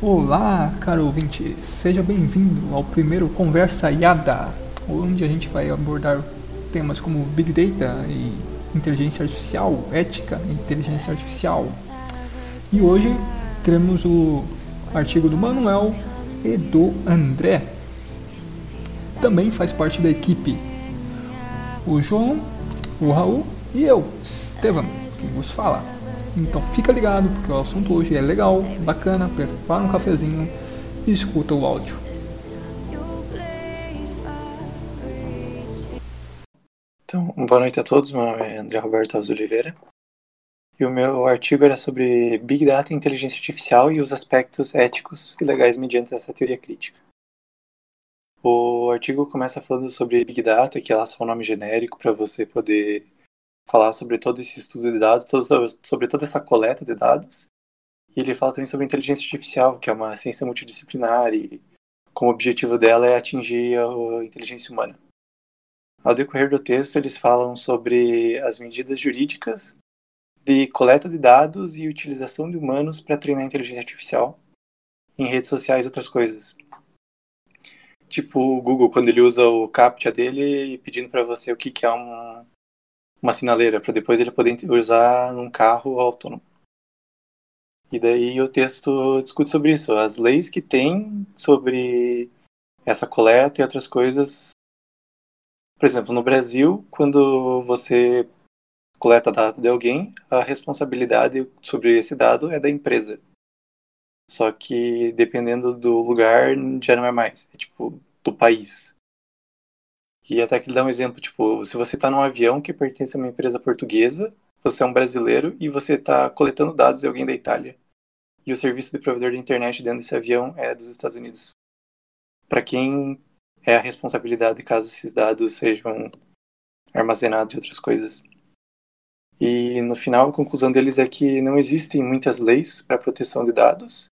Olá, caro ouvinte, seja bem-vindo ao primeiro Conversa Yada, onde a gente vai abordar temas como Big Data e inteligência artificial, ética e inteligência artificial. E hoje teremos o artigo do Manuel e do André. Também faz parte da equipe o João, o Raul e eu, Estevam, que vos fala. Então fica ligado porque o assunto hoje é legal, bacana, prepara um cafezinho e escuta o áudio. Então, boa noite a todos, meu nome é André Roberto Alves Oliveira. E o meu artigo era sobre Big Data e inteligência artificial e os aspectos éticos e legais mediante essa teoria crítica. O artigo começa falando sobre Big Data, que é só um nome genérico para você poder falar sobre todo esse estudo de dados, sobre toda essa coleta de dados. E ele fala também sobre inteligência artificial, que é uma ciência multidisciplinar e como objetivo dela é atingir a inteligência humana. Ao decorrer do texto, eles falam sobre as medidas jurídicas de coleta de dados e utilização de humanos para treinar inteligência artificial em redes sociais e outras coisas. Tipo o Google, quando ele usa o CAPTCHA dele pedindo para você o que, que é uma, uma sinaleira, para depois ele poder usar num carro autônomo. E daí o texto discute sobre isso, as leis que tem sobre essa coleta e outras coisas por exemplo, no Brasil, quando você coleta dado de alguém, a responsabilidade sobre esse dado é da empresa. Só que dependendo do lugar, já não é mais. É tipo, do país. E até que ele dá um exemplo, tipo, se você está num avião que pertence a uma empresa portuguesa, você é um brasileiro e você está coletando dados de alguém da Itália. E o serviço de provedor de internet dentro desse avião é dos Estados Unidos. Para quem é a responsabilidade caso esses dados sejam armazenados e outras coisas. E no final, a conclusão deles é que não existem muitas leis para proteção de dados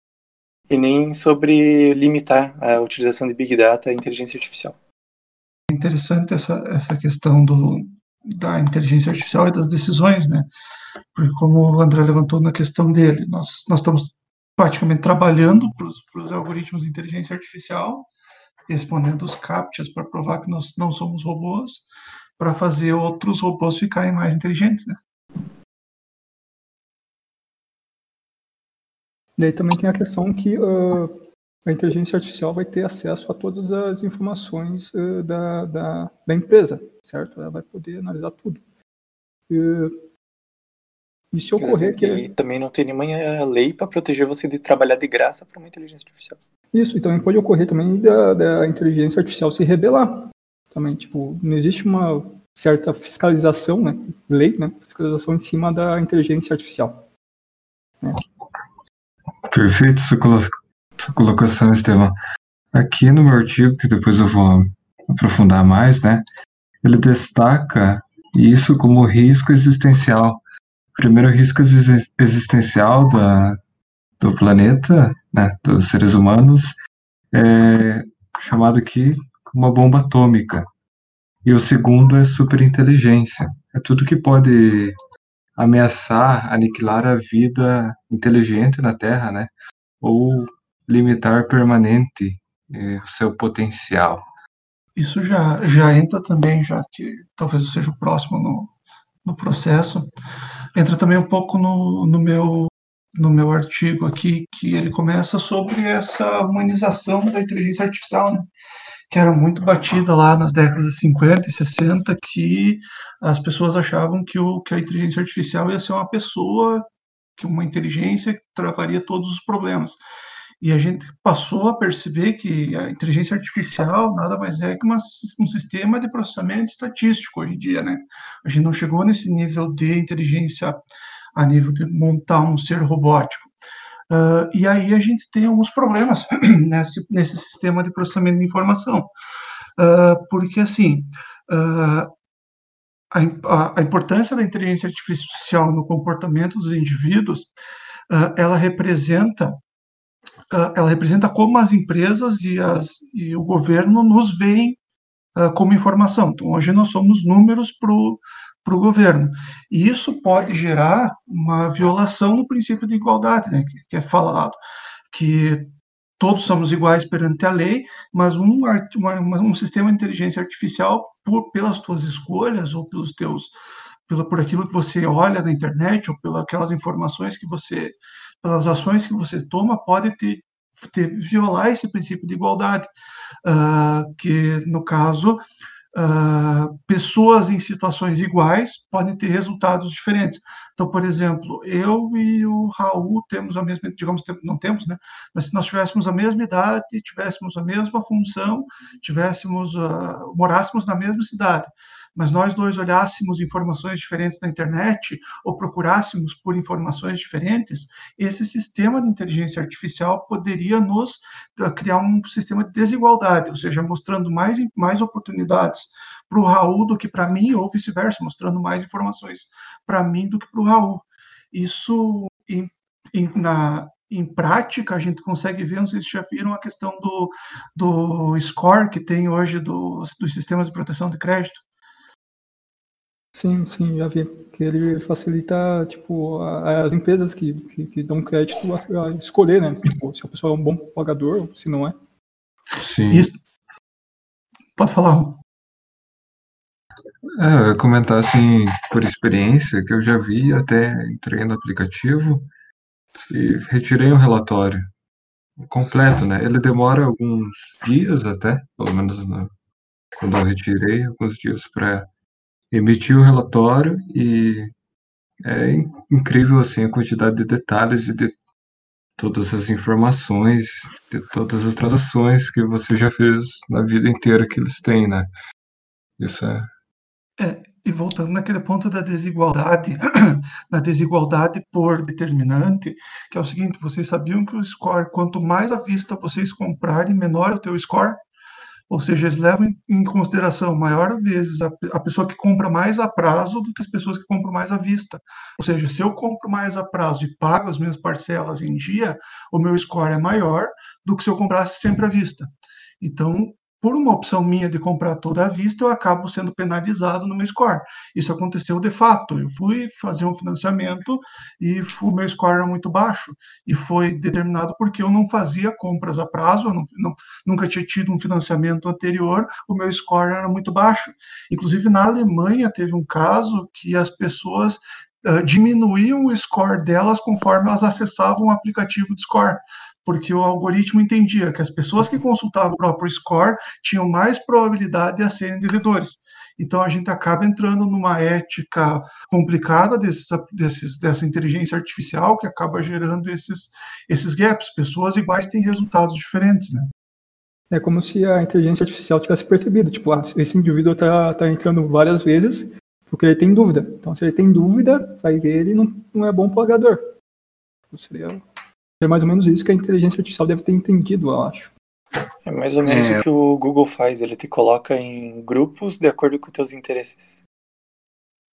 e nem sobre limitar a utilização de Big Data e inteligência artificial. Interessante essa, essa questão do, da inteligência artificial e das decisões, né? Porque como o André levantou na questão dele, nós, nós estamos praticamente trabalhando para os algoritmos de inteligência artificial respondendo os captchas para provar que nós não somos robôs, para fazer outros robôs ficarem mais inteligentes, né? Daí também tem a questão que uh, a inteligência artificial vai ter acesso a todas as informações uh, da, da, da, empresa, certo? Ela vai poder analisar tudo. Uh, e se ocorrer que... E também não tem nenhuma lei para proteger você de trabalhar de graça para uma inteligência artificial. Isso, e também pode ocorrer também da, da inteligência artificial se rebelar. Também, tipo, não existe uma certa fiscalização, né, lei, né, fiscalização em cima da inteligência artificial. Né. Perfeito sua, sua colocação, Estevão. Aqui no meu artigo, que depois eu vou aprofundar mais, né, ele destaca isso como risco existencial. Primeiro risco existencial da, do planeta, né, dos seres humanos, é chamado aqui como uma bomba atômica. E o segundo é superinteligência. É tudo que pode ameaçar, aniquilar a vida inteligente na Terra, né? Ou limitar permanente é, o seu potencial. Isso já, já entra também, já que talvez eu seja o próximo no, no processo, entra também um pouco no, no meu no meu artigo aqui, que ele começa sobre essa humanização da inteligência artificial, né? que era muito batida lá nas décadas de 50 e 60, que as pessoas achavam que, o, que a inteligência artificial ia ser uma pessoa, que uma inteligência que travaria todos os problemas. E a gente passou a perceber que a inteligência artificial nada mais é que uma, um sistema de processamento estatístico hoje em dia, né? A gente não chegou nesse nível de inteligência a nível de montar um ser robótico. Uh, e aí a gente tem alguns problemas nesse, nesse sistema de processamento de informação. Uh, porque, assim, uh, a, a, importância da inteligência artificial no comportamento dos indivíduos, ela representa ela representa como as empresas e, as, e o governo nos veem como informação. Então, hoje nós somos números para o governo. E isso pode gerar uma violação do princípio de igualdade, né, que, que é falado. que todos somos iguais perante a lei, mas um, uma, um sistema de inteligência artificial, por, pelas tuas escolhas ou pelos teus, pela, por aquilo que você olha na internet ou pelas aquelas informações que você, pelas ações que você toma, pode ter, ter violar esse princípio de igualdade, uh, que no caso Uh, pessoas em situações iguais podem ter resultados diferentes. Então, por exemplo, eu e o Raul temos a mesma, digamos, não temos, né? Mas se nós tivéssemos a mesma idade, tivéssemos a mesma função, tivéssemos, uh, morássemos na mesma cidade, mas nós dois olhássemos informações diferentes na internet ou procurássemos por informações diferentes, esse sistema de inteligência artificial poderia nos ah, criar um sistema de desigualdade, ou seja, mostrando mais, mais oportunidades para o Raul do que para mim, ou vice-versa, mostrando mais informações para mim do que para o Raul. Isso, em, em, na, em prática, a gente consegue ver, não sei se já viram a questão do, do score que tem hoje dos, dos sistemas de proteção de crédito. Sim, sim, já vi. Que ele facilita, tipo, as empresas que, que, que dão crédito a, escolher, né? Tipo, se a pessoa é um bom pagador ou se não é. Sim. Isso. Pode falar. É, eu ia comentar assim, por experiência, que eu já vi, até entrei no aplicativo e retirei um relatório completo, né? Ele demora alguns dias até, pelo menos no, quando eu retirei, alguns dias para emitir o relatório e é incrível assim a quantidade de detalhes e de todas as informações, de todas as transações que você já fez na vida inteira que eles têm, né? Isso é. É, e voltando naquele ponto da desigualdade, na desigualdade por determinante, que é o seguinte, vocês sabiam que o score, quanto mais à vista vocês comprarem, menor é o teu score? Ou seja, eles levam em consideração maior vezes a, a, pessoa que compra mais a prazo do que as pessoas que compram mais à vista. Ou seja, se eu compro mais a prazo e pago as minhas parcelas em dia, o meu score é maior do que se eu comprasse sempre à vista. Então, por uma opção minha de comprar toda à vista, eu acabo sendo penalizado no meu score. Isso aconteceu de fato. Eu fui fazer um financiamento e o meu score era muito baixo. E foi determinado porque eu não fazia compras a prazo, eu não, não, nunca tinha tido um financiamento anterior, o meu score era muito baixo. Inclusive, na Alemanha, teve um caso que as pessoas diminuíam o score delas conforme elas acessavam o aplicativo de score porque o algoritmo entendia que as pessoas que consultavam o próprio score tinham mais probabilidade de serem devedores. Então a gente acaba entrando numa ética complicada desses, desses, dessa inteligência artificial que acaba gerando esses, esses gaps. Pessoas iguais têm resultados diferentes, né? É como se a inteligência artificial tivesse percebido, tipo, ah, esse indivíduo está tá entrando várias vezes porque ele tem dúvida. Então, se ele tem dúvida, vai ver ele não, não é bom pagador. Então, seria é mais ou menos isso que a inteligência artificial deve ter entendido, eu acho. É mais ou menos é... o que o Google faz, ele te coloca em grupos de acordo com os teus interesses.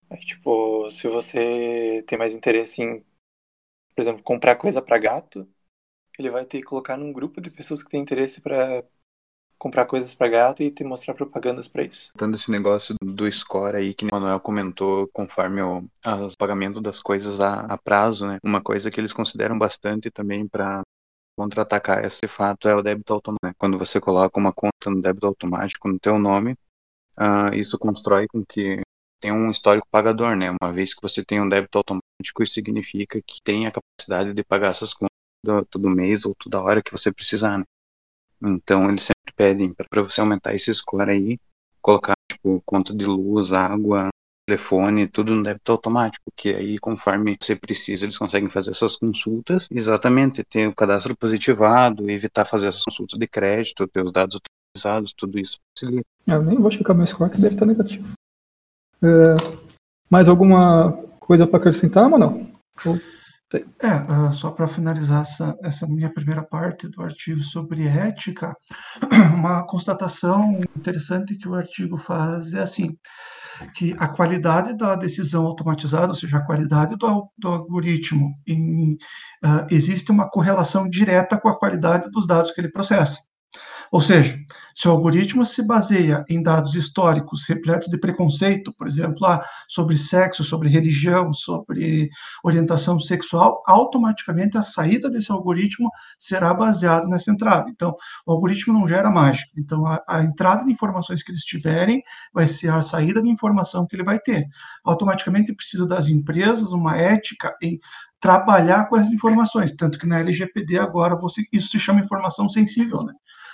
É, tipo, se você tem mais interesse em, por exemplo, comprar coisa para gato, ele vai te colocar num grupo de pessoas que têm interesse para comprar coisas para gato e te mostrar propagandas para isso. Tanto esse negócio do score aí que o Manuel comentou conforme o, o pagamento das coisas a, a, prazo, né? Uma coisa que eles consideram bastante também para contra-atacar esse fato é o débito automático. Né? Quando você coloca uma conta no débito automático no teu nome, uh, isso constrói com que tem um histórico pagador, né? Uma vez que você tem um débito automático, isso significa que tem a capacidade de pagar essas contas todo mês ou toda hora que você precisar, né? Então eles sempre pedem para você aumentar esse score aí, colocar tipo conta de luz, água, telefone, tudo no débito automático, que aí conforme você precisa, eles conseguem fazer essas consultas, exatamente, ter o cadastro positivado, evitar fazer essas consultas de crédito, ter os dados atualizados, tudo isso facilita. Eu nem vou checar meu score que deve estar negativo. É, mais alguma coisa para acrescentar, Manuel? Ou... É, uh, só para finalizar essa, essa minha primeira parte do artigo sobre ética, uma constatação interessante que o artigo faz é assim, que a qualidade da decisão automatizada, ou seja, a qualidade do, do algoritmo, em, uh, existe uma correlação direta com a qualidade dos dados que ele processa. Ou seja, se o algoritmo se baseia em dados históricos repletos de preconceito, por exemplo, ah, sobre sexo, sobre religião, sobre orientação sexual, automaticamente a saída desse algoritmo será baseada nessa entrada. Então, o algoritmo não gera mágica. Então, a, a entrada de informações que eles tiverem vai ser a saída de informação que ele vai ter. Automaticamente precisa das empresas uma ética em trabalhar com essas informações, tanto que na LGPD agora você, isso se chama informação sensível, né?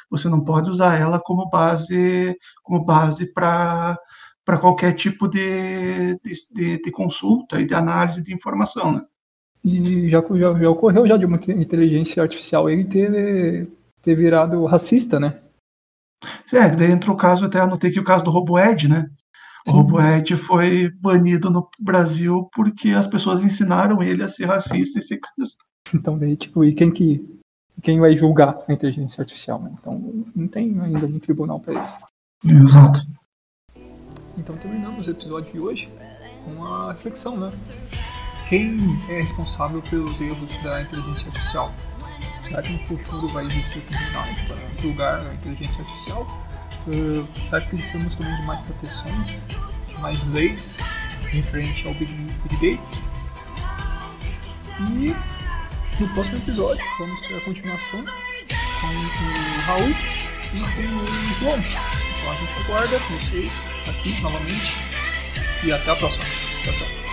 Você não pode usar ela como base como base para para qualquer tipo de, de, de, consulta e de análise de informação, né? E já, já, já ocorreu já de uma inteligência artificial ele ter, ter virado racista, né? É, daí entrou o caso, até anotei que o caso do RoboEd, né? O RoboEd foi banido no Brasil porque as pessoas ensinaram ele a ser racista e sexista. Então, daí, tipo, e quem que quem vai julgar a inteligência artificial, né? Então, não tem ainda um tribunal para isso. Exato. Então, terminamos o episódio de hoje com uma reflexão, né? Quem é responsável pelos erros da inteligência artificial? Será que no futuro vai existir tribunais para julgar a inteligência artificial? Uh, será que precisamos também de mais proteções, mais leis em frente ao Big, Big Data? E no próximo episódio vamos ter a continuação com o Raul e com o João. Então a gente aguarda vocês aqui novamente e até a próxima. Tchau, tchau.